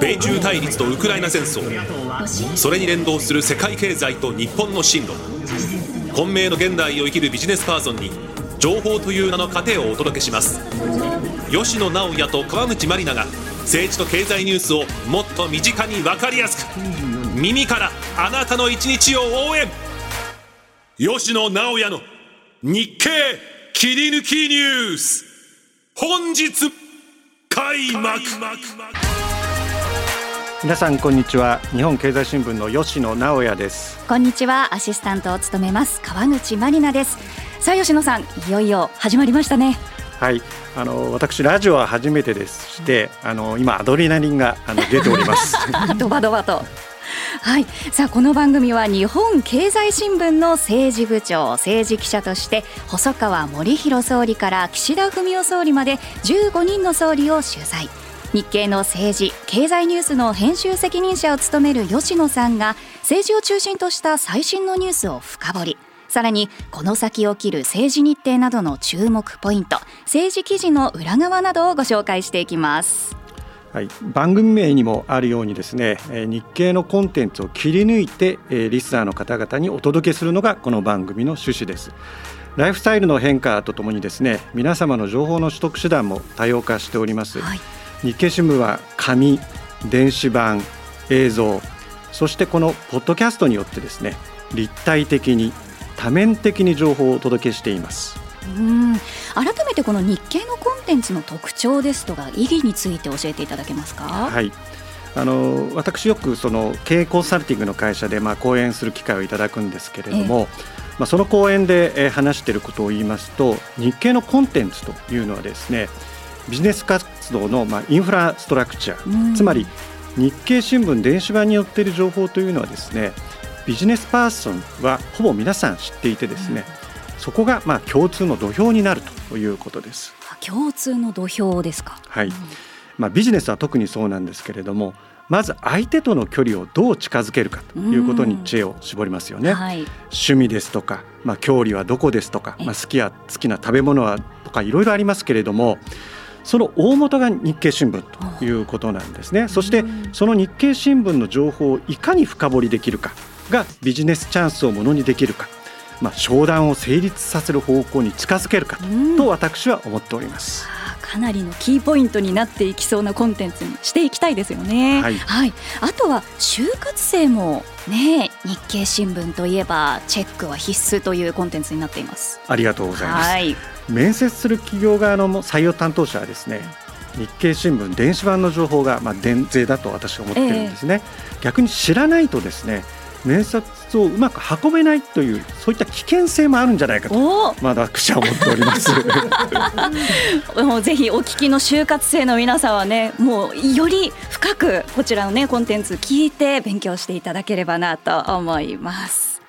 米中対立とウクライナ戦争。それに連動する世界経済と日本の進路。混迷の現代を生きるビジネスパーソンに情報という名の糧をお届けします。吉野直也と川口真里奈が政治と経済ニュースをもっと身近に分かりやすく。耳からあなたの一日を応援。吉野直也の日経切り抜きニュース。本日。開幕。皆さんこんにちは。日本経済新聞の吉野直也です。こんにちは。アシスタントを務めます川口真里奈です。さあ吉野さんいよいよ始まりましたね。はい。あの私ラジオは初めてですしてあの今アドレナリンがあの出ております。ドバドバとはい。さあこの番組は日本経済新聞の政治部長政治記者として細川守弘総理から岸田文雄総理まで15人の総理を取材。日経の政治経済ニュースの編集責任者を務める吉野さんが政治を中心とした最新のニュースを深掘り。さらにこの先起きる政治日程などの注目ポイント政治記事の裏側などをご紹介していきます。はい、番組名にもあるようにですね日経のコンテンツを切り抜いてリスナーの方々にお届けするのがこの番組の趣旨です。ライフスタイルの変化とともにですね皆様の情報の取得手段も多様化しております、はい、日経新聞は紙電子版映像そしてこのポッドキャストによってですね立体的に多面的に情報をお届けしています。うん改めてこの日経のコンテンツの特徴ですとか意義について教えていただけますか？はい。あの私よくその経営コンサルティングの会社でまあ講演する機会をいただくんですけれども、えまあ、その講演で話していることを言いますと日経のコンテンツというのはですねビジネス活動のまあインフラストラクチャー、つまり日経新聞電子版によっている情報というのはですねビジネスパーソンはほぼ皆さん知っていてですね、そこがまあ共通の土俵になるということです。共通の土俵ですか。はい。まあビジネスは特にそうなんですけれども、まず相手との距離をどう近づけるかということに知恵を絞りますよね。はい、趣味ですとか、まあ距離はどこですとか、まあ好きや好きな食べ物はとかいろいろありますけれども。その大元が日経新聞ということなんですね。そしてその日経新聞の情報をいかに深掘りできるかがビジネスチャンスをものにできるかまあ、商談を成立させる方向に近づけるかと私は思っております。かなりのキーポイントになっていきそうなコンテンツにしていきたいですよね。はい、はい、あとは就活生もね日経新聞といえばチェックは必須というコンテンツになっています。ありがとうございます。はい、面接する企業側の採用担当者はですね。日経新聞電子版の情報がまあ伝税だと私は思ってるんですね、えー、逆に知らないとですね面接をうまく運べないというそういった危険性もあるんじゃないかとまだ私は思っております。もうぜひお聞きの就活生の皆さんはねもうより深くこちらのねコンテンツ聞いて勉強していただければなと思います。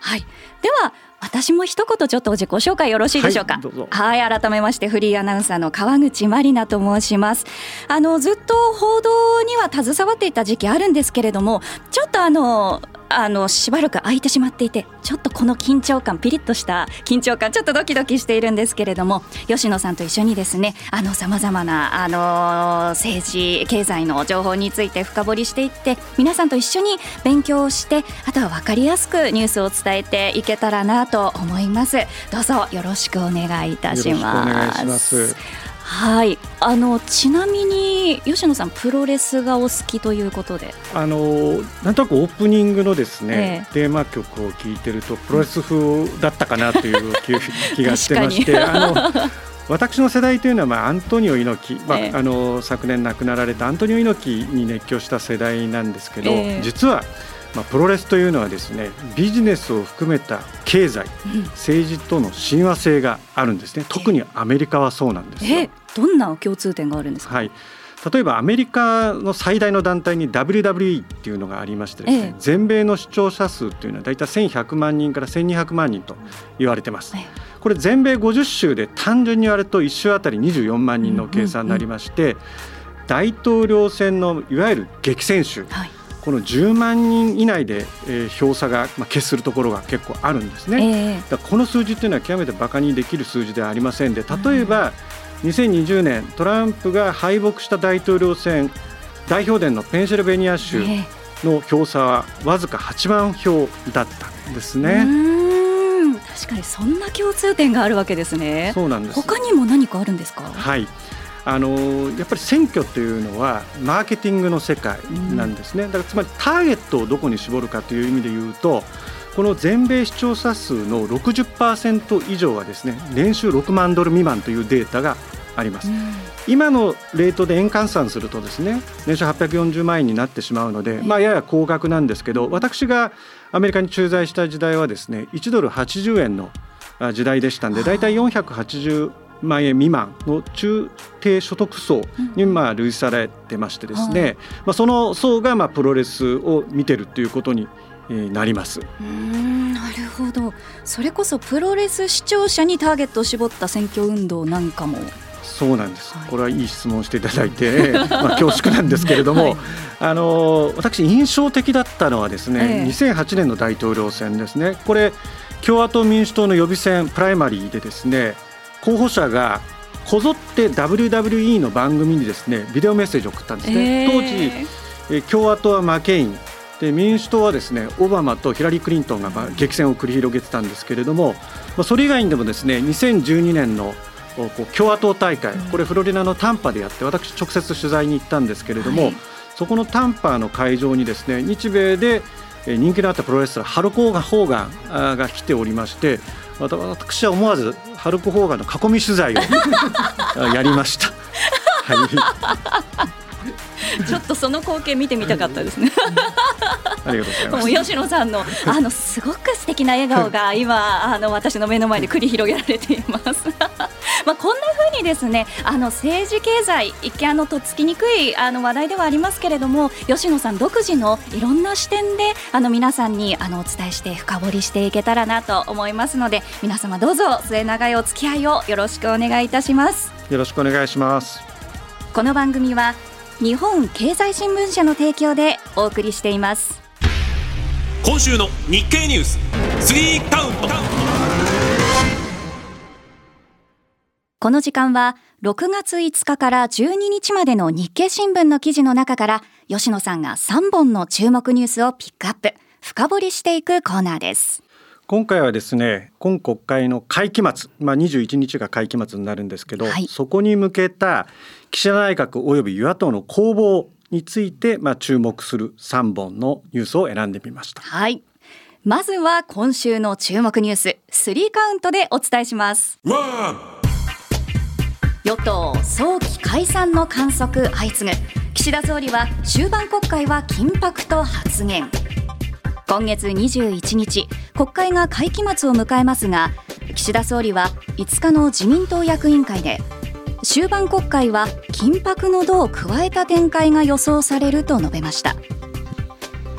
はい。では私も一言ちょっと自己紹介よろしいでしょうか？はい改めましてフリーアナウンサーの川口真里奈と申します。あのずっと報道には携わっていた時期あるんですけれどもちょっとあのあのしばらく空いてしまっていてちょっとこの緊張感ピリッとした緊張感ちょっとドキドキしているんですけれども吉野さんと一緒にですねあのさまざまなあの政治経済の情報について深掘りしていって皆さんと一緒に勉強をしてあとは分かりやすくニュースを伝えていけたらなと思います。どうぞよろしくお願いいたします。はい。あのちなみに吉野さんプロレスがお好きということで。あのなんとなくオープニングのですね、ええ、テーマ曲を聴いてるとプロレス風だったかなという気がしてましてあの私の世代というのは、まあ、アントニオ猪木、まあ、えあの昨年亡くなられたアントニオ猪木に熱狂した世代なんですけど、え、実はまあ、プロレスというのはですねビジネスを含めた経済、政治との親和性があるんですね。特にアメリカはそうなんですよ。どんな共通点があるんですか、はい。例えばアメリカの最大の団体に WWE っていうのがありましてですね、ええ、全米の視聴者数というのは大体1100万人から1200万人と言われてます。え、これ全米50州で単純に言われると1州あたり24万人の計算になりまして、大統領選のいわゆる激戦州、はいこの10万人以内で、えー、票差が、まあ、決するところが結構あるんですね。えー、だこの数字っていうのは極めて馬鹿にできる数字ではありませんで例えば、2020年トランプが敗北した大統領選代表伝のペンシルベニア州の票差はわずか8万票だったんですね。確かにそんな共通点があるわけですね。そうなんです。他にも何かあるんですか？はい。あのやっぱり選挙というのはマーケティングの世界なんですね。だからつまりターゲットをどこに絞るかという意味で言うと。この全米視聴者数の60%以上はですね年収6万ドル未満というデータがあります、うん、今のレートで円換算するとですね年収840万円になってしまうので、まあ、やや高額なんですけど私がアメリカに駐在した時代はですね1ドル80円の時代でしたんで大体480万円未満の中低所得層にまあ類されてましてですね、まあ、その層がまあプロレスを見てるということになります。うんなるほど。それこそプロレス視聴者にターゲットを絞った選挙運動なんかも。そうなんです、はい、これはいい質問をしていただいて、まあ、恐縮なんですけれども、はい、あの私印象的だったのはですね、えー、2008年の大統領選ですね。これ共和党民主党の予備選プライマリーでですね候補者がこぞって WWE の番組にですねビデオメッセージを送ったんですね、えー、当時共和党はマケインで民主党はですねオバマとヒラリー・クリントンがまあ激戦を繰り広げてたんですけれども、まあ、それ以外にでもですね2012年の共和党大会、これフロリダのタンパでやって私直接取材に行ったんですけれども、はい、そこのタンパの会場にですね日米で人気のあったプロレスラーハルコーガン・ホーガンが来ておりまして私は思わずハルク・ホーガンの囲み取材を やりました。はい ちょっとその光景見てみたかったですね。ありがとうございます。吉野さんのあのすごく素敵な笑顔が 今あの私の目の前で繰り広げられています。まあこんな風にですねあの政治経済一見あのとっつきにくいあの話題ではありますけれども吉野さん独自のいろんな視点であの皆さんにあのお伝えして深掘りしていけたらなと思いますので皆様どうぞ末永いお付き合いをよろしくお願いいたします。よろしくお願いします。この番組は日本経済新聞社の提供でお送りしています。今週の日経ニュース。3カウン。トこの時間は6月5日から12日までの日経新聞の記事の中から吉野さんが3本の注目ニュースをピックアップ深掘りしていくコーナーです。今回はですね今国会の会期末、まあ、21日が会期末になるんですけど、はい、そこに向けた岸田内閣及び与野党の攻防について、まあ、注目する3本のニュースを選んでみました。はい。まずは今週の注目ニュース。3カウントでお伝えします。与党早期解散の観測相次ぐ。岸田総理は終盤国会は緊迫と発言。今月21日国会が会期末を迎えますが岸田総理は5日の自民党役員会で終盤国会は緊迫の度を加えた展開が予想されると述べました。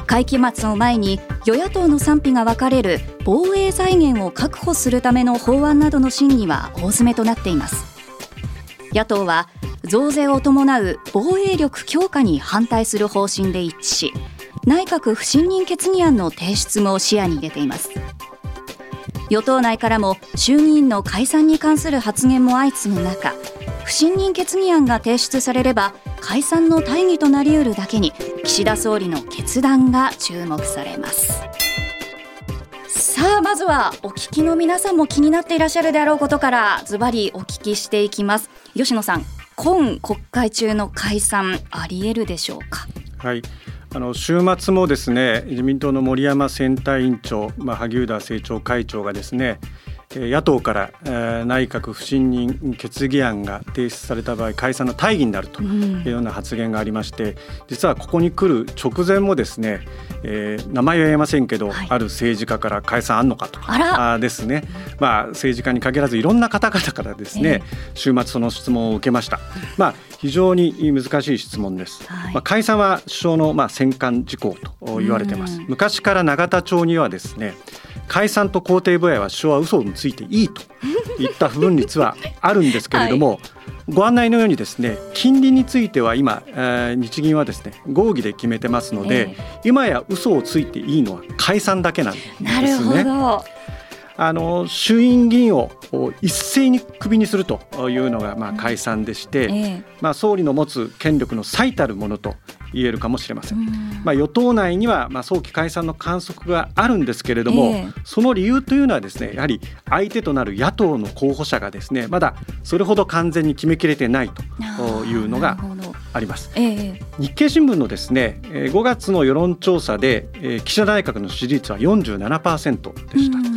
会期末を前に与野党の賛否が分かれる防衛財源を確保するための法案などの審議は大詰めとなっています。野党は増税を伴う防衛力強化に反対する方針で一致し内閣不信任決議案の提出も視野に入れています。与党内からも衆議院の解散に関する発言も相次ぐ中不信任決議案が提出されれば解散の大義となりうるだけに岸田総理の決断が注目されます。さあまずはお聞きの皆さんも気になっていらっしゃるであろうことからズバリお聞きしていきます。吉野さん今国会中の解散あり得るでしょうか？はい。あの週末もですね自民党の森山選対委員長、まあ、萩生田政調会長がですね野党から内閣不信任決議案が提出された場合解散の大義になるというような発言がありまして、実はここに来る直前もですね、えー、名前は言えませんけど、はい、ある政治家から解散あんのかとかですね、まあ、政治家に限らずいろんな方々からですね、えー、週末その質問を受けました。まあ非常に難しい質問です。はい、まあ、解散は首相のまあ戦艦事項と言われてます。昔から永田町にはですね解散と肯定部合は首相は嘘についていいといった分率はあるんですけれども、はい、ご案内のようにですね金利については今、えー、日銀はですね合議で決めてますので、えー、今や嘘をついていいのは解散だけなんですね。なるほど。あの衆院議員を一斉にクビにするというのがまあ解散でして、えー、まあ、総理の持つ権力の最たるものと言えるかもしれません。まあ、与党内にはまあ早期解散の観測があるんですけれども、えー、その理由というのはですねやはり相手となる野党の候補者がですねまだそれほど完全に決めきれてないというのがあります。えー、日経新聞のですね5月の世論調査で岸田内閣の支持率は47%でした。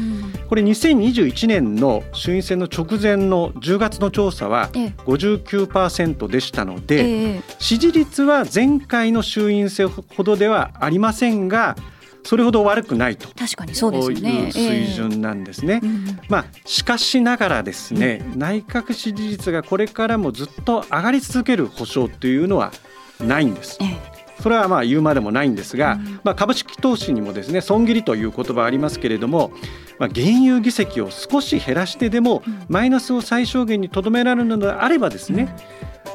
これ2021年の衆院選の直前の10月の調査は59%でしたので、支持率は前回の衆院選ほどではありませんがそれほど悪くないと確かにそうですね。いう水準なんですね。えーまあ、しかしながらですね、うん、内閣支持率がこれからもずっと上がり続ける保証というのはないんです。えーそれはまあ言うまでもないんですが、まあ、株式投資にもですね損切りという言葉ありますけれども、まあ、原油議席を少し減らしてでもマイナスを最小限にとどめられるのであればですね、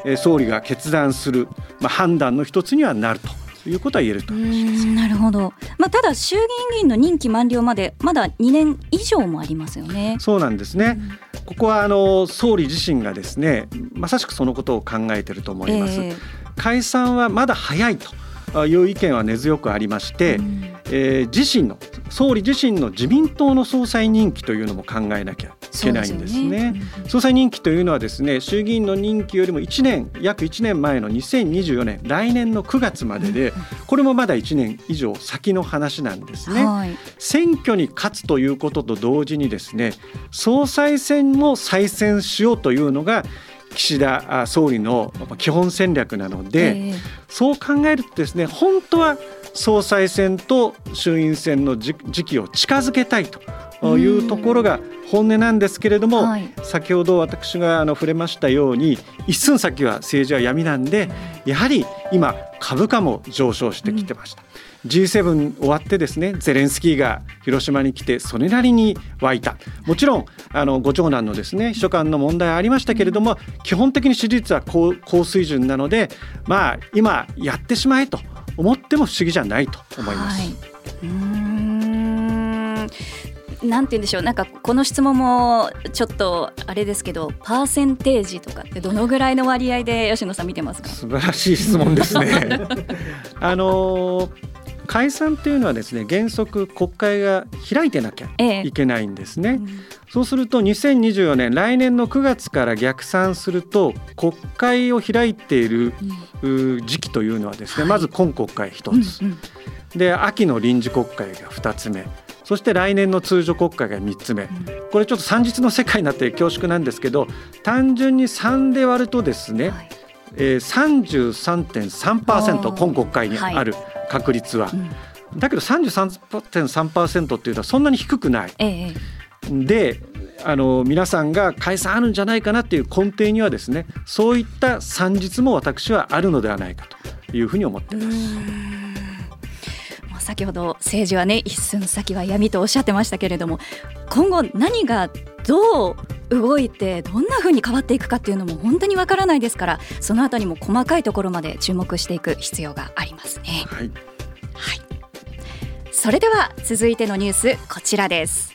え総理が決断する、まあ、判断の一つにはなると。いうことは言えると。なるほど、まあ、ただ衆議院議員の任期満了までまだ2年以上もありますよね。そうなんですね、うん、ここはあの総理自身がですねまさしくそのことを考えていると思います。えー解散はまだ早いという意見は根強くありまして、うん、えー、自身の総理自身の自民党の総裁任期というのも考えなきゃいけないんですね。すね。うん、総裁任期というのはですね衆議院の任期よりも1年約1年前の2024年来年の9月までで、これもまだ1年以上先の話なんですね。はい、選挙に勝つということと同時にですね総裁選も再選しようというのが岸田総理の基本戦略なので、えー、そう考えるとですね本当は総裁選と衆院選の時期を近づけたいというところが本音なんですけれども、はい、先ほど私があの触れましたように一寸先は政治は闇なんでやはり今株価も上昇してきてました。うん。G7 終わってですねゼレンスキーが広島に来てそれなりに湧いた。もちろんあのご長男のですね秘書官の問題ありましたけれども基本的に支持率は高高水準なのでまあ今やってしまえと思っても不思議じゃないと思います。はい、うんなんて言うんでしょう。なんかこの質問もちょっとあれですけどパーセンテージとかってどのぐらいの割合で吉野さん見てますか？素晴らしい質問ですね。あの解散というのはですね原則国会が開いてなきゃいけないんですね、ええうん、そうすると2024年来年の9月から逆算すると国会を開いている、時期というのはですね、はい、まず今国会1つ、うんうん、で秋の臨時国会が2つ目そして来年の通常国会が3つ目、これちょっと算日の世界になって恐縮なんですけど単純に3で割るとですね、はい。えー、33.3%今国会にある確率は。だけど33.3%っていうのはそんなに低くない。ええ、であの皆さんが解散あるんじゃないかなっていう根底にはですねそういった算日も私はあるのではないかというふうに思っています。先ほど政治はね一寸先は闇とおっしゃってましたけれども今後何がどう動いてどんな風に変わっていくかっていうのも本当にわからないですからそのあたりも細かいところまで注目していく必要がありますね。はい、はい、それでは続いてのニュースこちらです。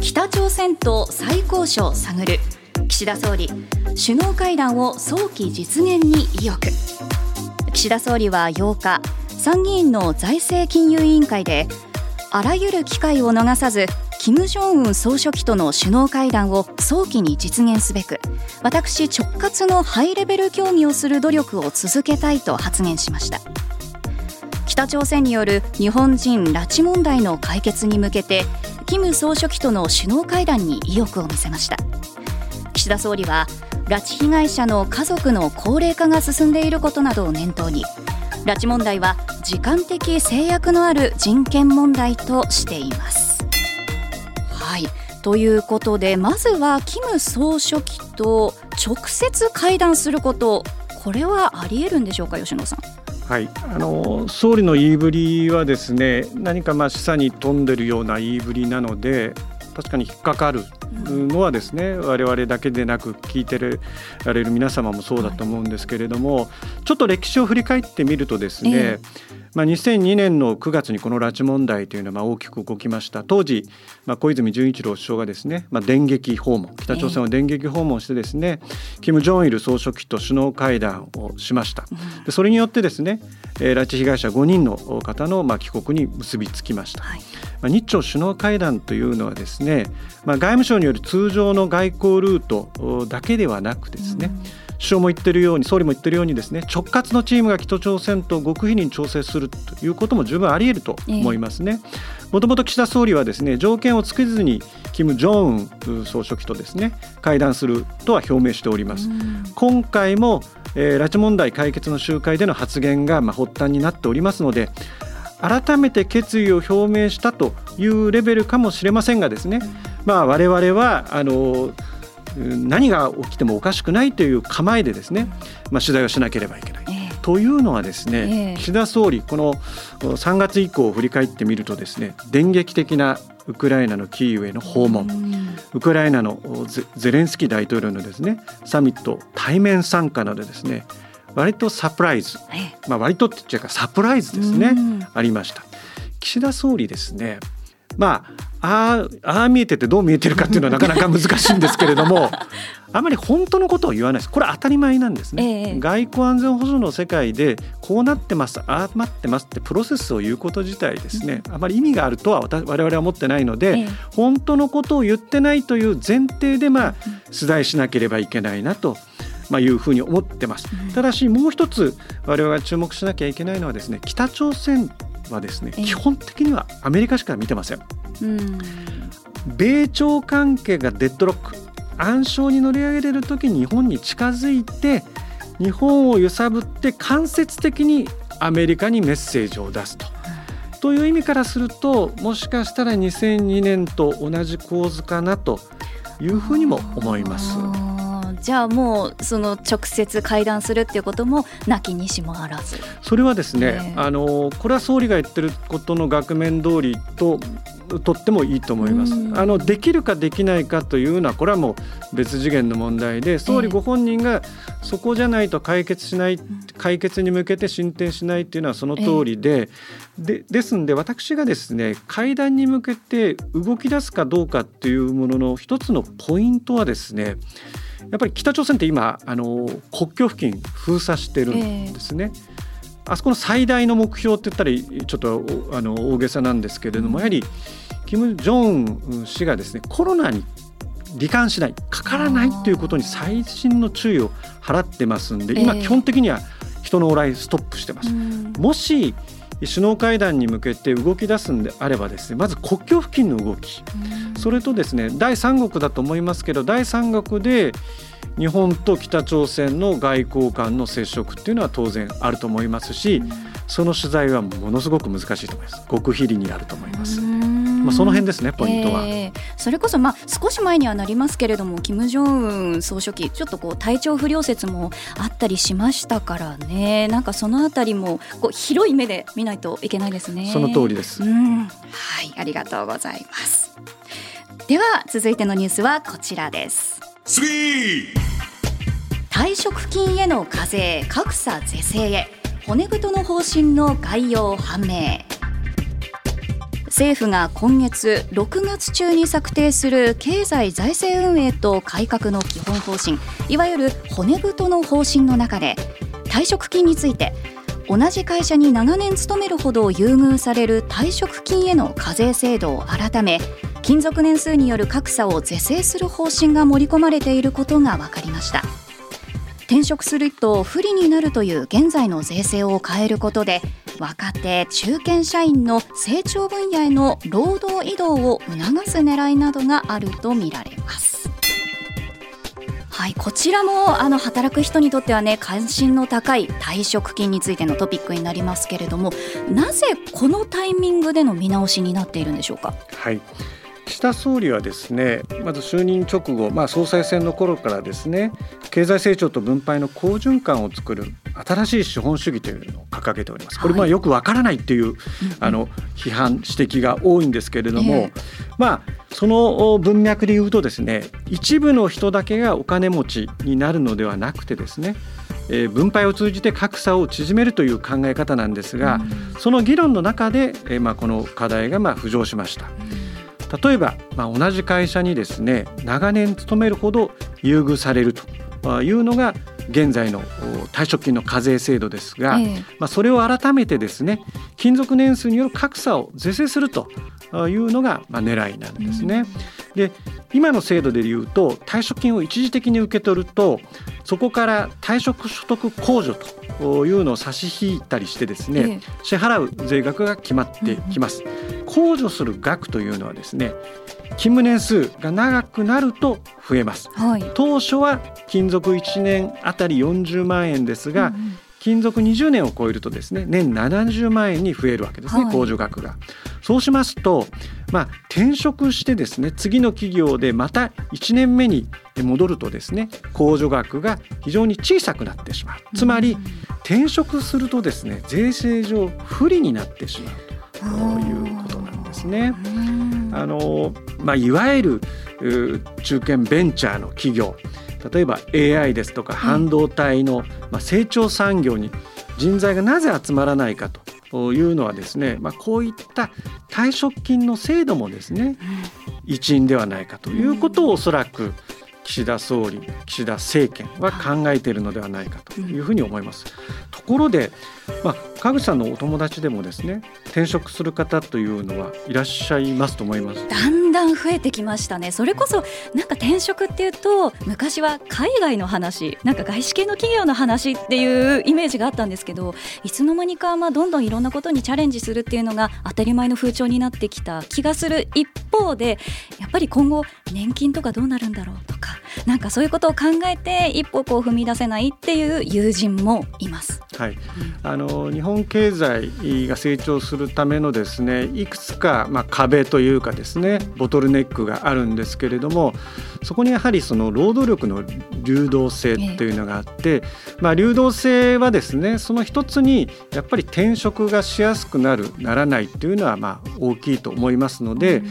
北朝鮮と再交渉探る。岸田総理首脳会談を早期実現に意欲。岸田総理は8日参議院の財政金融委員会であらゆる機会を逃さず金正恩総書記との首脳会談を早期に実現すべく私直轄のハイレベル協議をする努力を続けたいと発言しました。北朝鮮による日本人拉致問題の解決に向けて金総書記との首脳会談に意欲を見せました。岸田総理は拉致被害者の家族の高齢化が進んでいることなどを念頭に拉致問題は時間的制約のある人権問題としています。はい。ということでまずは金総書記と直接会談することこれはありえるんでしょうか吉野さん。はい、あの総理の言いぶりはですね何かまあ示唆に富んでるような言いぶりなので確かに引っかかるのはですね、我々だけでなく聞いてられる皆様もそうだと思うんですけれども、ちょっと歴史を振り返ってみるとですね、まあ、2002年の9月にこの拉致問題というのはまあ大きく動きました。当時、まあ、小泉純一郎首相がですね、まあ、電撃訪問北朝鮮を電撃訪問してですね、金正日総書記と首脳会談をしました。でそれによってですね、えー、拉致被害者5人の方のまあ帰国に結びつきました、はい、まあ、日朝首脳会談というのはですね、まあ、外務省による通常の外交ルートだけではなくですね、うん首相も言ってるように総理も言ってるようにですね直轄のチームが北朝鮮と極秘に調整するということも十分あり得ると思いますね。もともと岸田総理はですね条件をつけずに金正恩総書記とですね会談するとは表明しております。今回も、えー、拉致問題解決の集会での発言がまあ発端になっておりますので改めて決意を表明したというレベルかもしれませんがですね、まあ、我々はあの何が起きてもおかしくないという構えでですね、まあ、取材をしなければいけない。えー、というのはですね、えー、岸田総理この3月以降を振り返ってみるとですね電撃的なウクライナのキーウへの訪問、ウクライナのゼレンスキー大統領のですねサミット対面参加などですね割とサプライズ、まあ、割とって言っちゃうかサプライズですね、ありました。岸田総理ですねまあああ見えててどう見えてるかっていうのはなかなか難しいんですけれども あまり本当のことを言わないです。これ当たり前なんですね、ええ、外交安全保障の世界でこうなってますああなってますってプロセスを言うこと自体ですね、あまり意味があるとは我々は思ってないので、え、本当のことを言ってないという前提でまあ取材しなければいけないなと。まあ、いうふうに思ってます。ただしもう一つ我々が注目しなきゃいけないのはですね北朝鮮はですね、基本的にはアメリカしか見てません。ん米朝関係がデッドロック暗礁に乗り上げれる時日本に近づいて日本を揺さぶって間接的にアメリカにメッセージを出すと。という意味からするともしかしたら2002年と同じ構図かなというふうにも思います。じゃあもうその直接会談するっていうこともなきにしもあらず。それはですね、あのこれは総理が言ってることの額面通りととってもいいと思います。あのできるかできないかというのはこれはもう別次元の問題で総理ご本人がそこじゃないと解決しない、解決に向けて進展しないっていうのはその通りで、でですんで私がですね会談に向けて動き出すかどうかっていうものの一つのポイントはですねやっぱり北朝鮮って今あの国境付近封鎖してるんですね。えー、あそこの最大の目標って言ったらちょっとあの大げさなんですけれども、うん、やはり金正恩氏がですねコロナに罹患しないかからないということに最新の注意を払ってますんで今基本的には人の往来ストップしてます。もし首脳会談に向けて動き出すんであればですねまず国境付近の動き、それとですね第三国だと思いますけど第三国で日本と北朝鮮の外交官の接触っていうのは当然あると思いますし、その取材はものすごく難しいと思います。極秘裏にあると思います。まあ、その辺ですねポイントは、えー、それこそまあ少し前にはなりますけれども金正恩総書記ちょっとこう体調不良説もあったりしましたからね。なんかそのあたりもこう広い目で見ないといけないですね。その通りです、うん、はいありがとうございます。では続いてのニュースはこちらです。退職金への課税格差是正へ骨太の方針の概要判明。政府が今月6月中に策定する経済財政運営と改革の基本方針いわゆる骨太の方針の中で退職金について同じ会社に長年勤めるほど優遇される退職金への課税制度を改め勤続年数による格差を是正する方針が盛り込まれていることが分かりました。転職すると不利になるという現在の税制を変えることで若手中堅社員の成長分野への労働移動を促す狙いなどがあるとみられます。はい、こちらもあの働く人にとってはね関心の高い退職金についてのトピックになりますけれどもなぜこのタイミングでの見直しになっているんでしょうか？はい岸田総理はですねまず就任直後、まあ、総裁選の頃からですね経済成長と分配の好循環を作る新しい資本主義というのを掲げております。これまあよくわからないっていう、はい、あの批判指摘が多いんですけれども、えー、まあその文脈で言うとですね一部の人だけがお金持ちになるのではなくてですねえー、分配を通じて格差を縮めるという考え方なんですが、その議論の中で、えーまあ、この課題がまあ浮上しました。例えば、まあ、同じ会社にですね長年勤めるほど優遇されるというのが現在の退職金の課税制度ですが、えー、まあ、それを改めてですね勤続年数による格差を是正するというのがまあ狙いなんですね。うん、で今の制度でいうと退職金を一時的に受け取るとそこから退職所得控除というのを差し引いたりしてですね、えー、支払う税額が決まってきます。控除する額というのはですね勤務年数が長くなると増えます、はい、当初は勤続1年あたり40万円ですが、うんうん。勤続20年を超えるとですね年70万円に増えるわけですね、はい、控除額が。そうしますと、まあ、転職してですね次の企業でまた1年目に戻るとですね控除額が非常に小さくなってしまう。つまり転職するとですね税制上不利になってしまうということなんですね。あのまあ、いわゆる中堅ベンチャーの企業例えば AI ですとか半導体の、まあ、成長産業に人材がなぜ集まらないかというのはですね、まあ、こういった退職金の制度もですね一因ではないかということをおそらく岸田総理岸田政権は考えているのではないかというふうに思います。ところで、まあ、川口さんのお友達でもですね転職する方というのはいらっしゃいますと思います。だんだん増えてきましたね。それこそなんか転職っていうと昔は海外の話なんか外資系の企業の話っていうイメージがあったんですけどいつの間にかまあどんどんいろんなことにチャレンジするっていうのが当たり前の風潮になってきた気がする一方でやっぱり今後年金とかどうなるんだろうとかなんかそういうことを考えて一歩こう踏み出せないっていう友人もいます。はい、あの日本経済が成長するためのですねいくつか、まあ、壁というかですねボトルネックがあるんですけれどもそこにやはりその労働力の流動性というのがあって、まあ、流動性はですねその一つにやっぱり転職がしやすくなるならないというのはまあ大きいと思いますので、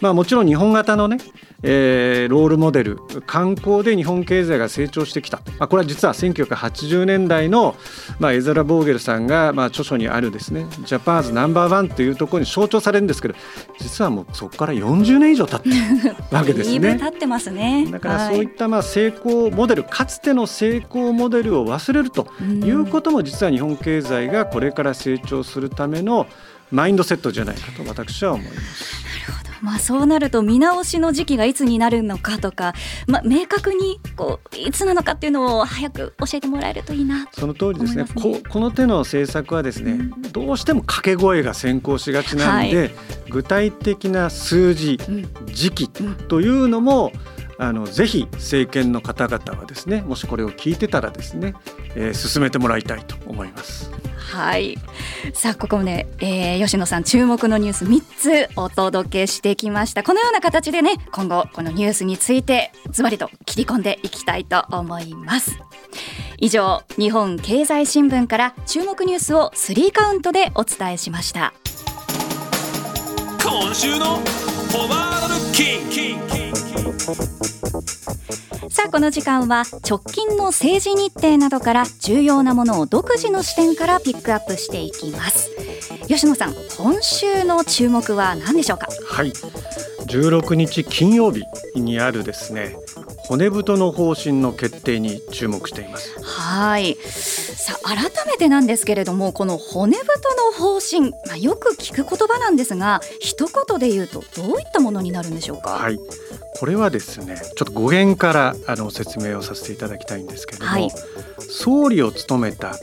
まあ、もちろん日本型のねえー、ロールモデル観光で日本経済が成長してきた、まあ、これは実は1980年代の、まあ、エザラ・ボーゲルさんが、まあ、著書にあるですねジャパンズナンバーワンというところに象徴されるんですけど実はもうそこから40年以上経ってる わけですね。経ってますね。だからそういったまあ成功モデル、はい、かつての成功モデルを忘れるということも実は日本経済がこれから成長するためのマインドセットじゃないかと私は思います。なるほど。まあ、そうなると見直しの時期がいつになるのかとか、まあ、明確にこういつなのかっていうのを早く教えてもらえるといいなその通りですね、ね、ここの手の政策はですね、うん、どうしても掛け声が先行しがちなんで、はい、具体的な数字、うん、時期というのも、あのぜひ政権の方々はですねもしこれを聞いてたらですね、えー、進めてもらいたいと思います。はい。さあここもね、えー、吉野さん注目のニュース3つお届けしてきました。このような形でね今後このニュースについてズバリと切り込んでいきたいと思います。以上日本経済新聞から注目ニュースを3カウントでお伝えしました。今週のフォワードルッキンさあこの時間は直近の政治日程などから重要なものを独自の視点からピックアップしていきます。吉野さん今週の注目は何でしょうか？はい。16日金曜日にあるですね骨太の方針の決定に注目しています。はい。さあ改めてなんですけれどもこの骨太の方針、まあ、よく聞く言葉なんですが一言で言うとどういったものになるんでしょうか？はい。これはですねちょっと語源からあの説明をさせていただきたいんですけれども、はい、総理を務めた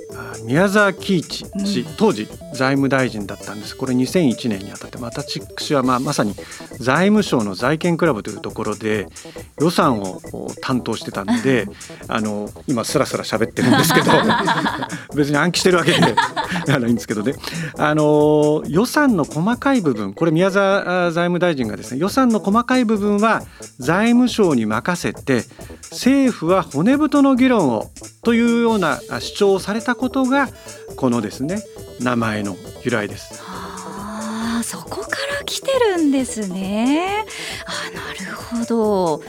宮沢喜一氏、うん、当時財務大臣だったんです。これ2001年にあたって私はまあまさに財務省の財源クラブというところで予算を担当してたんであの今すらすら喋ってるんですけど 別に暗記してるわけで はないんですけどねあの予算の細かい部分これ宮沢財務大臣がですね予算の細かい部分は財務省に任せて政府は骨太の議論をというような主張をされたことがこのですね名前の由来です。あそこから来てるんですね。あなるほど。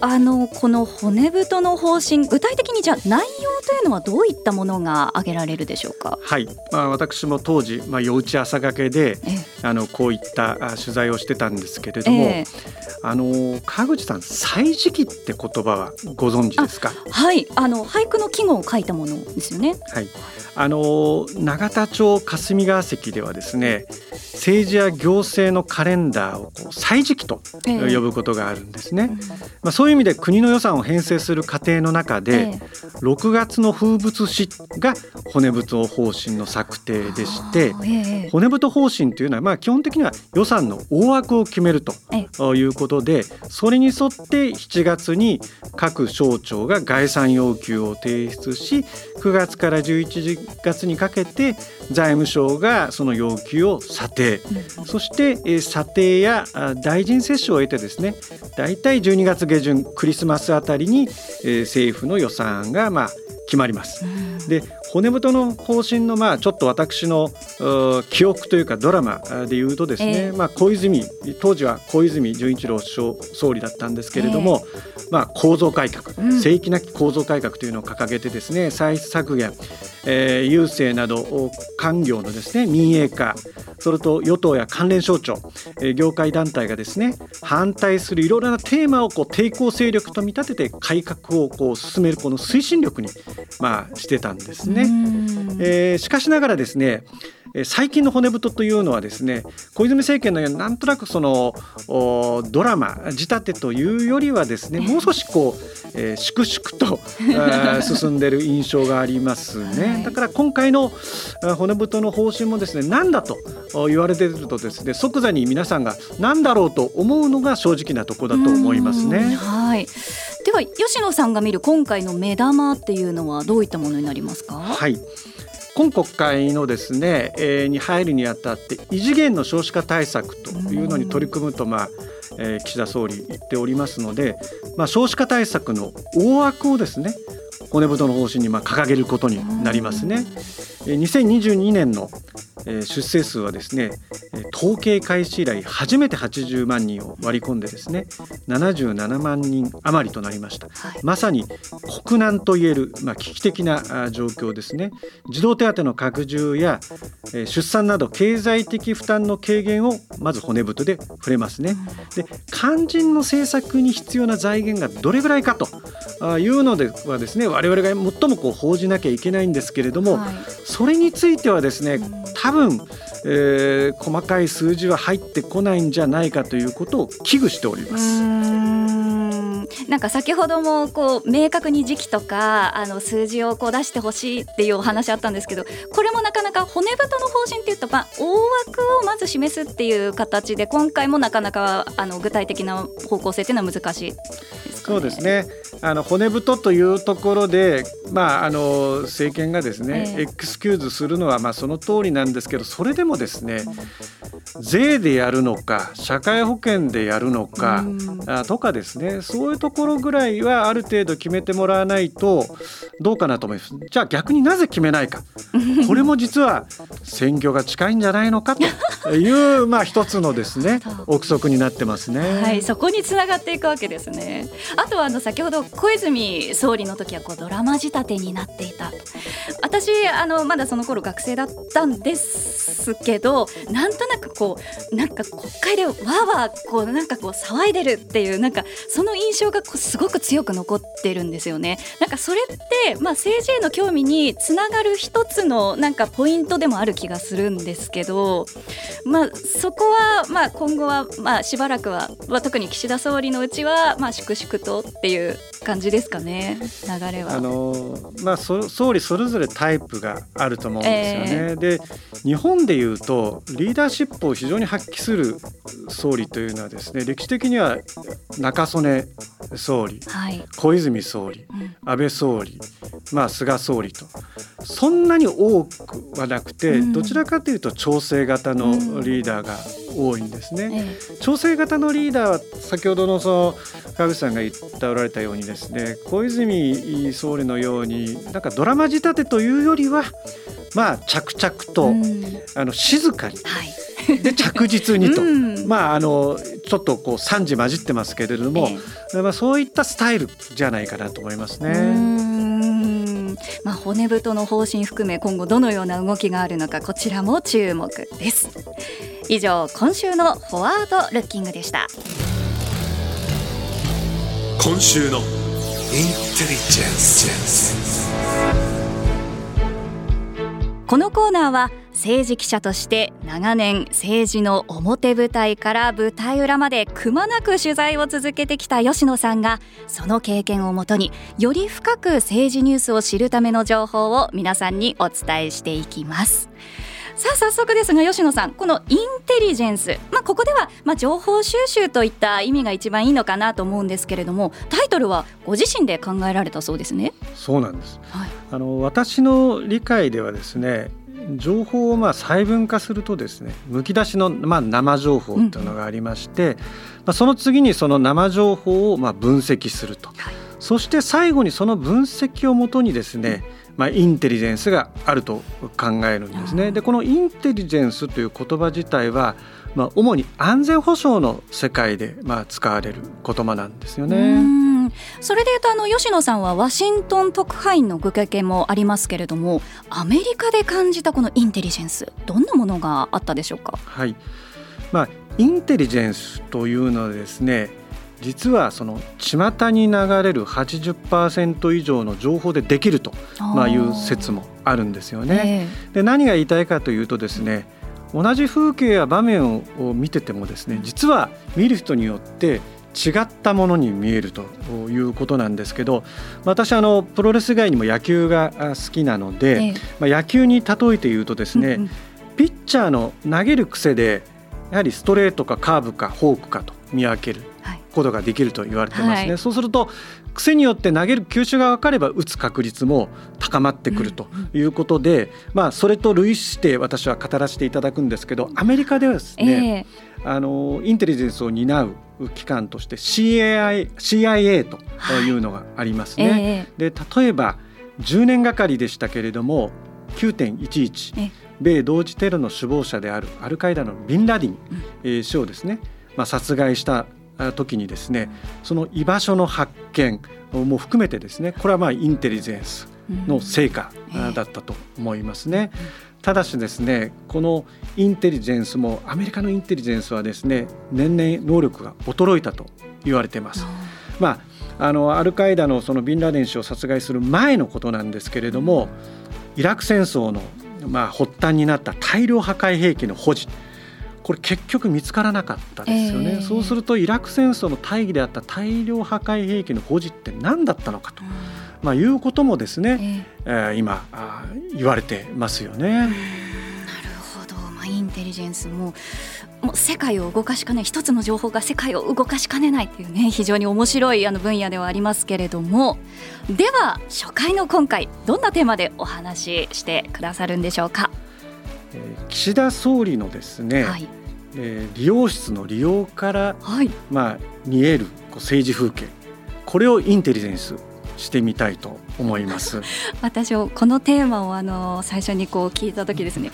あのこの骨太の方針具体的にじゃあ内容というのはどういったものが挙げられるでしょうか？はい、まあ、私も当時、まあ、夜打ち朝がけであのこういった取材をしてたんですけれども、えあの川口さん「歳時記」って言葉はご存知ですか？はいあの俳句の季語を書いたものですよね。はいあの永田町霞が関ではですね政治や行政のカレンダーをこう歳時記と呼ぶことがあるんですね、えー、まあ、そういう意味で国の予算を編成する過程の中で、えー、6月の風物詩が骨太方針の策定でして、えー、骨太方針というのはまあ基本的には予算の大枠を決めるということでそれに沿って7月に各省庁が概算要求を提出し9月から11月にかけて財務省がその要求を査定、うん、そして、え査定や大臣接種を得てですね大体12月下旬クリスマスあたりに、え政府の予算がまあ決まります。で骨太の方針のまあちょっと私の記憶というかドラマでいうとですね、えー、まあ小泉当時は小泉純一郎総理だったんですけれども、えー、まあ構造改革、うん、正規なき構造改革というのを掲げてですね歳出削減、えー、郵政など官業のですね民営化それと与党や関連省庁、えー、業界団体がですね反対するいろいろなテーマをこう抵抗勢力と見立てて改革をこう進めるこの推進力にまあしてたんですね。えー、しかしながらですね最近の骨太というのはですね小泉政権のようになんとなくそのドラマ仕立てというよりはですねもう少しこう、えー、粛々と 進んでいる印象がありますね。だから今回の骨太の方針もですね何だと言われているとですね即座に皆さんが何だろうと思うのが正直なところだと思いますね。はいでは吉野さんが見る今回の目玉っていうのはどういったものになりますか？はい今国会のですね、えー、に入るにあたって異次元の少子化対策というのに取り組むと、まあえー、岸田総理言っておりますので、まあ、少子化対策の大枠をですね骨太の方針にまあ掲げることになりますね。2022年の出生数はですね統計開始以来初めて80万人を割り込んでですね77万人余りとなりました、はい、まさに国難といえる、まあ、危機的な状況ですね。児童手当の拡充や出産など経済的負担の軽減をまず骨太で触れますね。で肝心の政策に必要な財源がどれぐらいかというのではですね我々が最もこう報じなきゃいけないんですけれども、はい、それについてはですね多分、えー、細かい数字は入ってこないんじゃないかということを危惧しております。なんか先ほどもこう明確に時期とかあの数字をこう出してほしいっていうお話あったんですけどこれもなかなか骨太の方針っていうと、まあ、大枠をまず示すっていう形で今回もなかなかあの具体的な方向性っていうのは難しいですか、ね、そうですね。あの骨太というところで、まあ、あの政権がですね、えー、エクスキューズするのはまあその通りなんですけどそれでもですね、税でやるのか社会保険でやるのか、あとかですね。そういうところぐらいはある程度決めてもらわないとどうかなと思います。じゃあ逆になぜ決めないか。これも実は選挙が近いんじゃないのかと。いう まあ一つのですね憶測になってますね。はいそこにつながっていくわけですね。あとはあの先ほど小泉総理の時はこうドラマ仕立てになっていた。私あのまだその頃学生だったんですけどなんとなくこうなんか国会でわーわーこうなんかこう騒いでるっていうなんかその印象がすごく強く残ってるんですよね。なんかそれってまあ政治への興味につながる一つのなんかポイントでもある気がするんですけど、まあそこはまあ今後はまあしばらくは、まあ、特に岸田総理のうちはまあ粛々とっていう感じですかね流れは。あのまあ総理それぞれタイプがあると思うんですよね。えー、で日本でいうとリーダーシップを非常に発揮する総理というのはですね歴史的には中曽根総理、はい、小泉総理、うん、安倍総理、まあ、菅総理とそんなに多くはなくて、うん、どちらかというと調整型のリーダーが多いんですね。うん、調整型のリーダーは先ほどのその川口さんが言っておられたようにですね小泉総理のようになんかドラマ仕立てというよりはまあ着々と、あの静かに、はい、で着実にと、うん、まああのちょっとこう3時混じってますけれども、えー、まあ、そういったスタイルじゃないかなと思いますね。まあ、骨太の方針含め今後どのような動きがあるのかこちらも注目です。以上今週のフォワードルッキングでした。今週のインテリジェンス。このコーナーは政治記者として長年政治の表舞台から舞台裏までくまなく取材を続けてきた吉野さんがその経験をもとにより深く政治ニュースを知るための情報を皆さんにお伝えしていきます。さあ早速ですが吉野さんこのインテリジェンス、まあ、ここでは、まあ、情報収集といった意味が一番いいのかなと思うんですけれどもタイトルはご自身で考えられたそうですね。そうなんです、はい、あの私の理解ではですね情報をまあ細分化するとですねむき出しのまあ生情報というのがありまして、うん、まあ、その次にその生情報をまあ分析すると、はい、そして最後にその分析をもとにですね、まあ、インテリジェンスがあると考えるんですね。でこのインテリジェンスという言葉自体はまあ、主に安全保障の世界でまあ使われる言葉なんですよね。それでいうとあの吉野さんはワシントン特派員のご経験もありますけれどもアメリカで感じたこのインテリジェンスどんなものがあったでしょうか？はいまあ、インテリジェンスというのはですね実はその巷に流れる80%以上の情報でできるとまあいう説もあるんですよね。えー、で何が言いたいかというとですね同じ風景や場面を見ててもですね実は見る人によって違ったものに見えるということなんですけど私あのプロレス以外にも野球が好きなので、ええ、まあ、野球に例えて言うとですね、ピッチャーの投げる癖でやはりストレートかカーブかフォークかと見分けることができると言われてますね。はい、そうすると癖によって投げる球種が分かれば打つ確率も高まってくるということで、まあ、それと類して私は語らせていただくんですけどアメリカではですね、えー、あのインテリジェンスを担う機関として CIA, CIA というのがありますね。はい。えー、で例えば10年がかりでしたけれども9.11米同時テロの首謀者であるアルカイダのビンラディン、えー、氏をですね、まあ、殺害した時にですねその居場所の発見も含めてですねこれはまあインテリジェンスの成果だったと思いますね。ただしですねこのインテリジェンスもアメリカのインテリジェンスはですね年々能力が衰えたと言われています。まあ、あのアルカイダのそのビンラデン氏を殺害する前のことなんですけれどもイラク戦争のまあ発端になった大量破壊兵器の保持これ結局見つからなかったですよね、えー、そうするとイラク戦争の大義であった大量破壊兵器の保持って何だったのかと、まあ、いうこともですね、えー、えー、今あ言われてますよね。なるほど、まあ、インテリジェンスももう世界を動かしかね一つの情報が世界を動かしかねないっていうね非常に面白いあの分野ではありますけれども。では初回の今回どんなテーマでお話ししてくださるんでしょうか？岸田総理のですね、はい、えー、利用室の利用から、はい、まあ、見えるこう政治風景。これをインテリジェンスしてみたいと思います。私このテーマをあの最初にこう聞いた時ですね。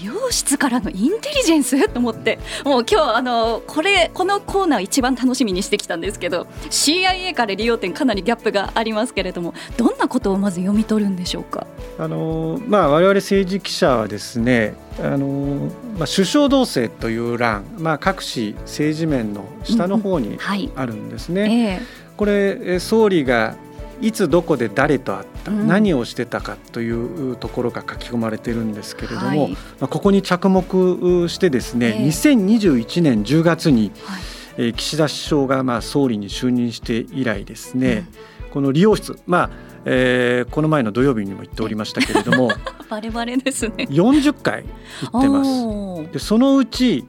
利用室からのインテリジェンス？と思って。もう今日あのこれこのコーナー一番楽しみにしてきたんですけど CIA から利用点かなりギャップがありますけれどもどんなことをまず読み取るんでしょうか？あの、まあ、我々政治記者はですねあの、まあ、首相同棲という欄、まあ、各紙政治面の下の方にあるんですね。うんはいえー、これ総理がいつどこで誰と会った、うん、何をしてたかというところが書き込まれてるんですけれども、はい、まあ、ここに着目してですね、えー、2021年10月に、はい、えー、岸田首相がまあ総理に就任して以来ですね、うん、この利用室まあえー、この前の土曜日にも言っておりましたけれども バレバレですね。40回行ってます。でそのうち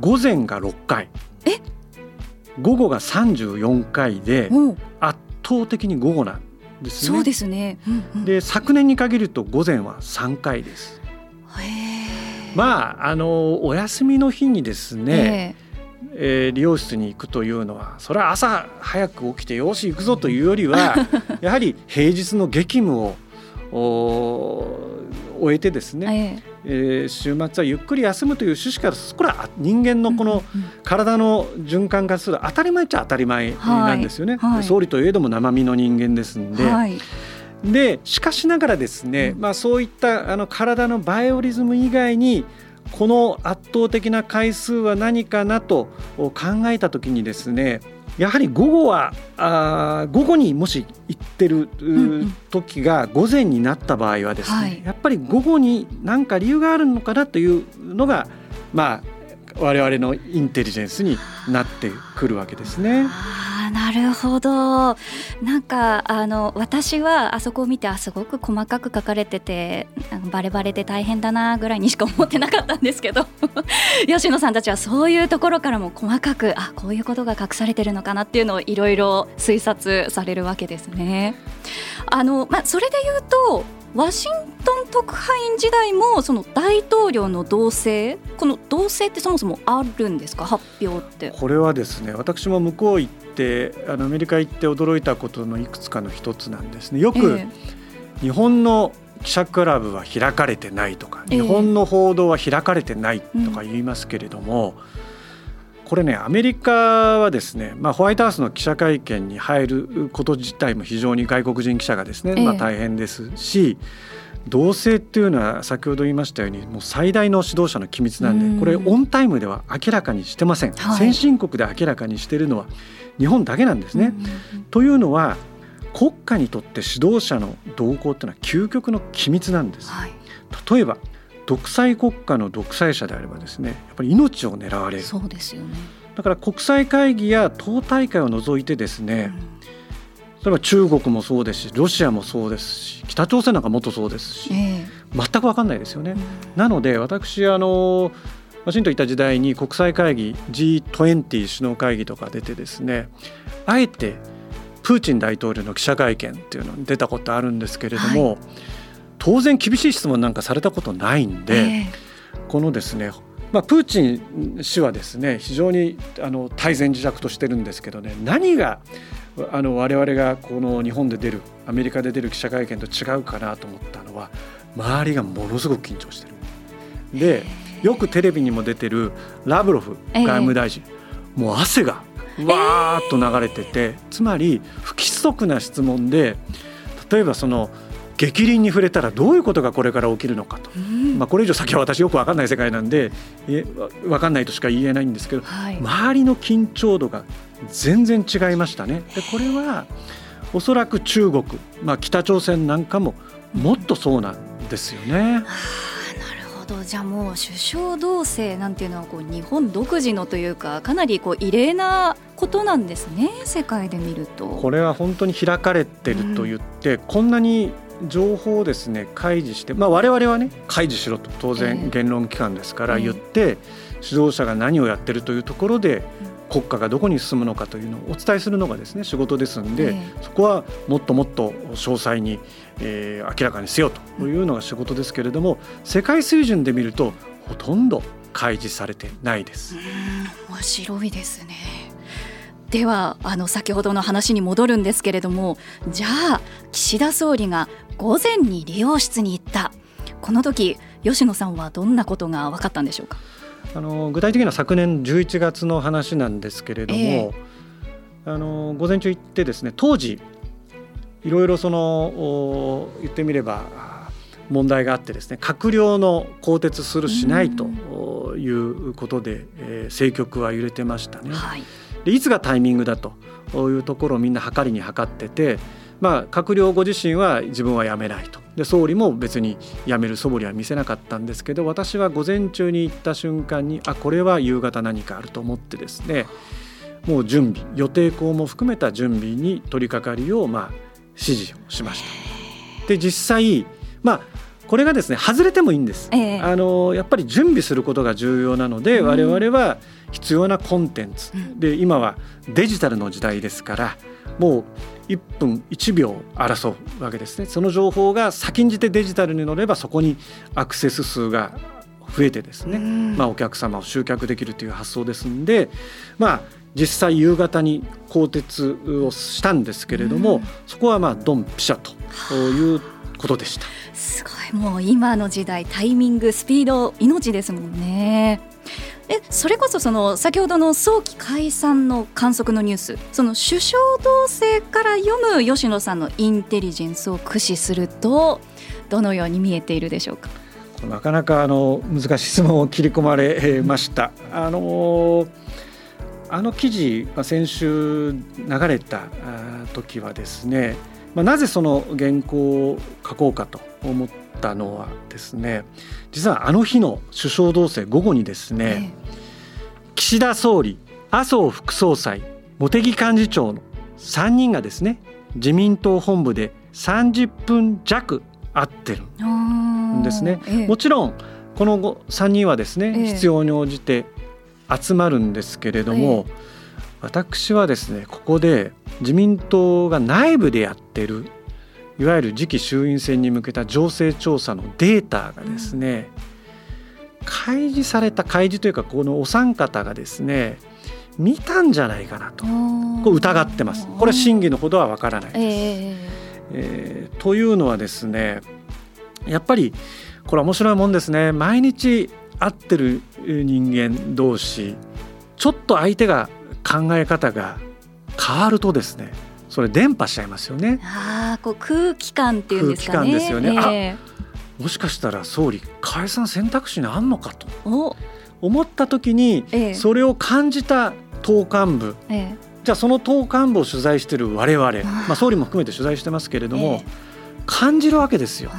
午前が6回。午後が34回で圧倒的に午後なんですね。そうですね。うんうん、で昨年に限ると午前は3回です。まああのお休みの日にですね、えー、利用室に行くというのはそれは朝早く起きてよし行くぞというよりは やはり平日の激務を終えてですね、えー、えー、週末はゆっくり休むという趣旨からこれは人間のこの体の循環がする当たり前っちゃ当たり前なんですよね、はい。はい、総理といえども生身の人間ですんで。はい。でしかしながらですね、まあ、そういったあの体のバイオリズム以外にこの圧倒的な回数は何かなと考えた時にですねやはり午後はあ午後にもし行ってる時が午前になった場合はですね、はい、やっぱり午後に何か理由があるのかなというのがまあ我々のインテリジェンスになってくるわけですね。なるほど。なんかあの私はあそこを見てあすごく細かく書かれててバレバレで大変だなぐらいにしか思ってなかったんですけど 吉野さんたちはそういうところからも細かくあこういうことが隠されてるのかなっていうのをいろいろ推察されるわけですね。あのまあ、それで言うとワシントン特派員時代もその大統領の動静この動静ってそもそもあるんですか？発表って。これはですね私も向こう行ってあのアメリカ行って驚いたことのいくつかの一つなんですね。よく、日本の記者クラブは開かれてないとか、日本の報道は開かれてないとか言いますけれども、うん、これねアメリカはですね、まあ、ホワイトハウスの記者会見に入ること自体も非常に外国人記者がですね、まあ、大変ですし、同性っていうのは先ほど言いましたようにもう最大の指導者の機密なんでこれオンタイムでは明らかにしてません、はい、先進国で明らかにしているのは日本だけなんですね。というのは国家にとって指導者の動向っていうのは究極の機密なんです。はい、例えば独裁国家の独裁者であればですねやっぱり命を狙われる。そうですよね。だから国際会議や党大会を除いてですね、うん。例えば中国もそうですしロシアもそうですし北朝鮮なんかもっとそうですし、えー、全く分かんないですよね。うん、なので私あのワシントン行った時代に国際会議 G20 首脳会議とか出てですねあえてプーチン大統領の記者会見っていうのに出たことあるんですけれども、はい、当然厳しい質問なんかされたことないんで、えー、このですねまあ、プーチン氏はですね非常にあの大前自弱としてるんですけどね何があの我々がこの日本で出るアメリカで出る記者会見と違うかなと思ったのは周りがものすごく緊張してる。でよくテレビにも出てるラブロフ外務大臣、もう汗がわーっと流れてて、つまり不規則な質問で例えばその逆鱗に触れたらどういうことがこれから起きるのかと、うん、まあ、これ以上先は私よく分かんない世界なんでえ分かんないとしか言えないんですけど、はい、周りの緊張度が全然違いましたね。でこれはおそらく中国、まあ、北朝鮮なんかももっとそうなんですよね。じゃあもう首相同棲なんていうのはこう日本独自のというかかなりこう異例なことなんですね世界で見ると。これは本当に開かれてると言って、うん、こんなに情報をですね開示して、まあ、我々はね開示しろと。当然言論機関ですから言って、指導者が何をやってるというところで、国家がどこに進むのかというのをお伝えするのがですね仕事ですんで、そこはもっともっと詳細に、えー、明らかにせよというのが仕事ですけれども世界水準で見るとほとんど開示されてないです。面白いですね。ではあの先ほどの話に戻るんですけれどもじゃあ岸田総理が午前に理容室に行った。この時吉野さんはどんなことが分かったんでしょうか？あの具体的には昨年11月の話なんですけれども、えー、あの午前中行ってですね当時いろいろその言ってみれば問題があってですね閣僚の更迭するしないということで、えー、政局は揺れてましたね。はい、でいつがタイミングだというところをみんな測りに測ってて、まあ、閣僚ご自身は自分は辞めないとで総理も別に辞める素振りは見せなかったんですけど私は午前中に行った瞬間にあこれは夕方何かあると思ってですねもう準備予定校も含めた準備に取り掛かりをまあ指示をしました。で実際まあこれがですね外れてもいいんです、えー、あのやっぱり準備することが重要なので、うん、我々は必要なコンテンツ、うん、で今はデジタルの時代ですからもう1分1秒争うわけですね。その情報が先んじてデジタルに乗ればそこにアクセス数が増えてですね、まあ、お客様を集客できるという発想ですんでまあ実際夕方に更迭をしたんですけれども、そこはまあドンピシャということでした。すごい。もう今の時代タイミングスピード命ですもんねえそれこそその先ほどの早期解散の観測のニュースその首相同棲から読む吉野さんのインテリジェンスを駆使するとどのように見えているでしょうか？なかなかあの難しい質問を切り込まれました。あのあの記事、先週流れた時はですね、まあ、なぜその原稿を書こうかと思ったのはですね実はあの日の首相同棲午後にですね、岸田総理麻生副総裁茂木幹事長の3人がですね自民党本部で30分弱会ってるんですね。もちろんこの3人はですね、必要に応じて集まるんですけれども、私はですねここで自民党が内部でやってるいわゆる次期衆院選に向けた情勢調査のデータがですね、開示された開示というかこのお三方がですね見たんじゃないかなとこう疑ってます。これは真偽のほどはわからないです、え。えー、というのはですねやっぱりこれ面白いもんですね。毎日会ってる人間同士ちょっと相手が考え方が変わるとですねそれ伝播しちゃいますよね。あこう空気感っていうんですかね。空気感ですよね。えー、もしかしたら総理解散選択肢にあんのかと。思った時に、えー、それを感じた党幹部、えー、じゃあその党幹部を取材している我々、まあ、総理も含めて取材してますけれども、感じるわけですよ。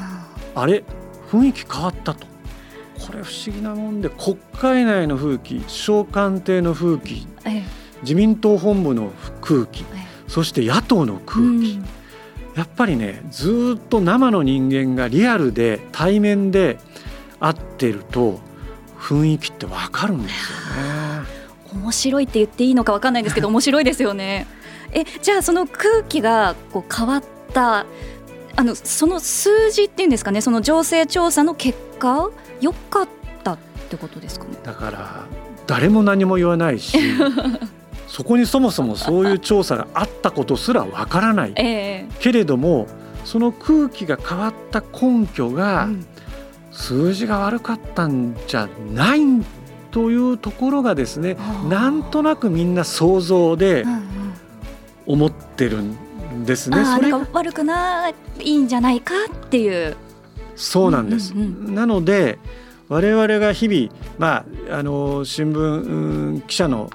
あれ？雰囲気変わったと。これ不思議なもんで国会内の風紀首相官邸の風紀、自民党本部の空気、そして野党の空気、うん、やっぱりねずっと生の人間がリアルで対面で会ってると雰囲気ってわかるんですよね。面白いって言っていいのかわかんないんですけど 面白いですよね。えじゃあその空気がこう変わったあのその数字っていうんですかねその情勢調査の結果良かったってことですかね？だから誰も何も言わないし そこにそもそもそういう調査があったことすらわからない、えー、けれどもその空気が変わった根拠が、数字が悪かったんじゃないというところがですね、うん、なんとなくみんな想像で思ってるんですね。それが悪くないんじゃないかっていう。そうなんです。うんうんうん、なので我々が日々、まあ、あの新聞記者の、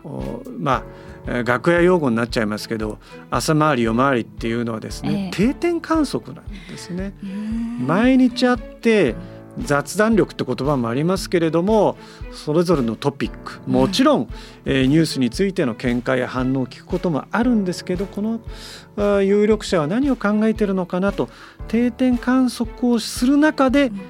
まあ、楽屋用語になっちゃいますけど朝回り夜回りっていうのはですね、えー、定点観測なんですね。毎日あって雑談力って言葉もありますけれどもそれぞれのトピックもちろん、えー、ニュースについての見解や反応を聞くこともあるんですけどこの有力者は何を考えてるのかなと定点観測をする中で、うん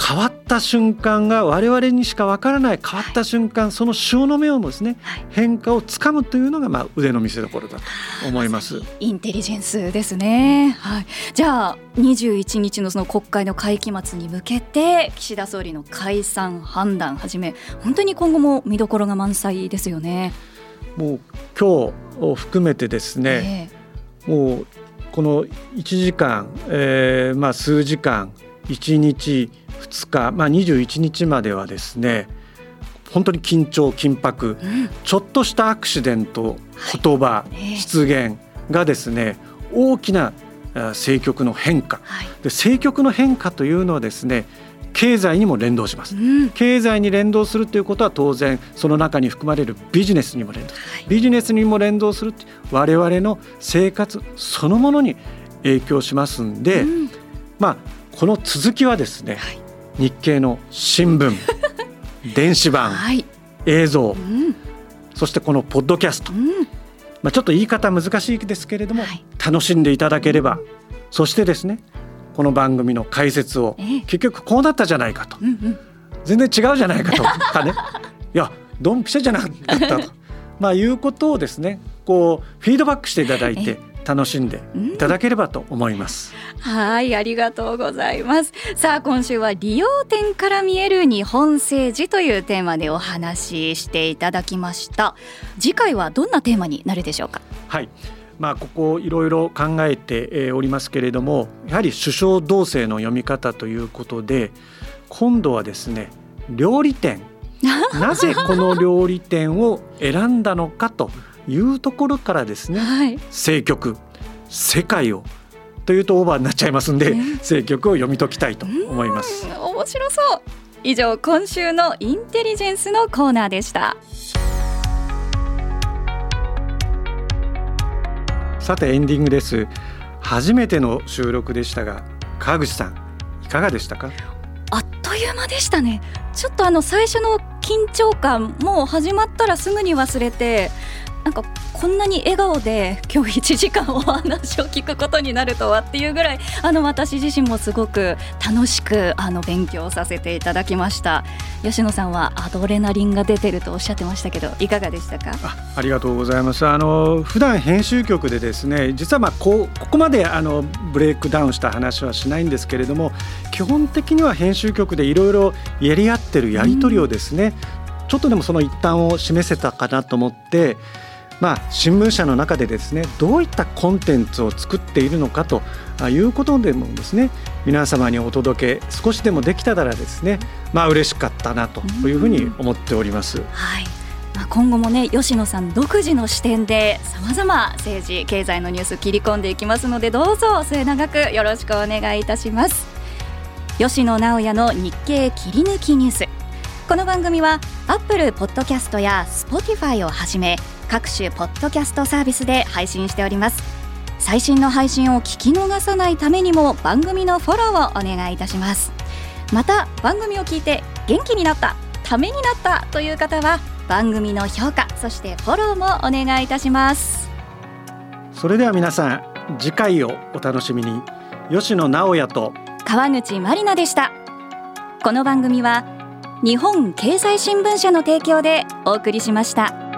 変わった瞬間が我々にしかわからない変わった瞬間、はい、その潮の目をですね、はい、変化をつかむというのがまあ腕の見せ所だと思います。インテリジェンスですね。はい。じゃあ21日のその国会の会期末に向けて岸田総理の解散判断はじめ本当に今後も見どころが満載ですよね。もう今日を含めてですね、えー、もうこの1時間、えー、まあ数時間1日2日、まあ、21日まではですね本当に緊張緊迫、うん、ちょっとしたアクシデント言葉、はい、失言がですね大きな政局の変化、はい、で政局の変化というのはですね経済にも連動します、うん、経済に連動するということは当然その中に含まれるビジネスにも連動、はい、ビジネスにも連動する我々の生活そのものに影響しますんで、うん、まあこの続きはですね、はい、日経の新聞 電子版、はい、映像、うん、そしてこのポッドキャスト、うん、まあ、ちょっと言い方難しいですけれども、はい、楽しんでいただければそしてですねこの番組の解説を、えー、結局こうなったじゃないかと、うんうん、全然違うじゃないかと。かね。いやドンピシャじゃなかったと。まあいうことをですねこうフィードバックしていただいて、えー楽しんでいただければと思います、うん、はいありがとうございます。さあ今週は利用点から見える日本政治というテーマでお話ししていただきました。次回はどんなテーマになるでしょうか？はい。まあ、ここいろいろ考えておりますけれどもやはり首相同姓の読み方ということで今度はですね料理店。なぜこの料理店を選んだのかというところからですね、はい、政局世界をというとオーバーになっちゃいますんで、政局を読み解きたいと思います。面白そう。以上今週のインテリジェンスのコーナーでした。さてエンディングです。初めての収録でしたが川口さんいかがでしたか？あっという間でしたね。ちょっとあの最初の緊張感もう始まったらすぐに忘れてなんかこんなに笑顔で今日1時間お話を聞くことになるとはっていうぐらいあの私自身もすごく楽しくあの勉強させていただきました。吉野さんはアドレナリンが出てるとおっしゃってましたけどいかがでしたか？ありがとうございます。あの普段編集局でですね実はまあこここまであのブレイクダウンした話はしないんですけれども基本的には編集局でいろいろやり合ってるやり取りをですね、うん、ちょっとでもその一端を示せたかなと思ってまあ、新聞社の中でですねどういったコンテンツを作っているのかということでもですね皆様にお届け少しでもできたらですねまあ嬉しかったなというふうに思っております。はい、今後もね吉野さん独自の視点でさまざま政治経済のニュース切り込んでいきますのでどうぞ末永くよろしくお願いいたします。吉野直也の日経切り抜きニュース。この番組はアップルポッドキャストやスポティファイをはじめ各種ポッドキャストサービスで配信しております。最新の配信を聞き逃さないためにも番組のフォローをお願いいたします。また番組を聞いて元気になったためになったという方は番組の評価そしてフォローもお願いいたします。それでは皆さん次回をお楽しみに。吉野直也と川口まりなでしたこの番組は日本経済新聞社の提供でお送りしました。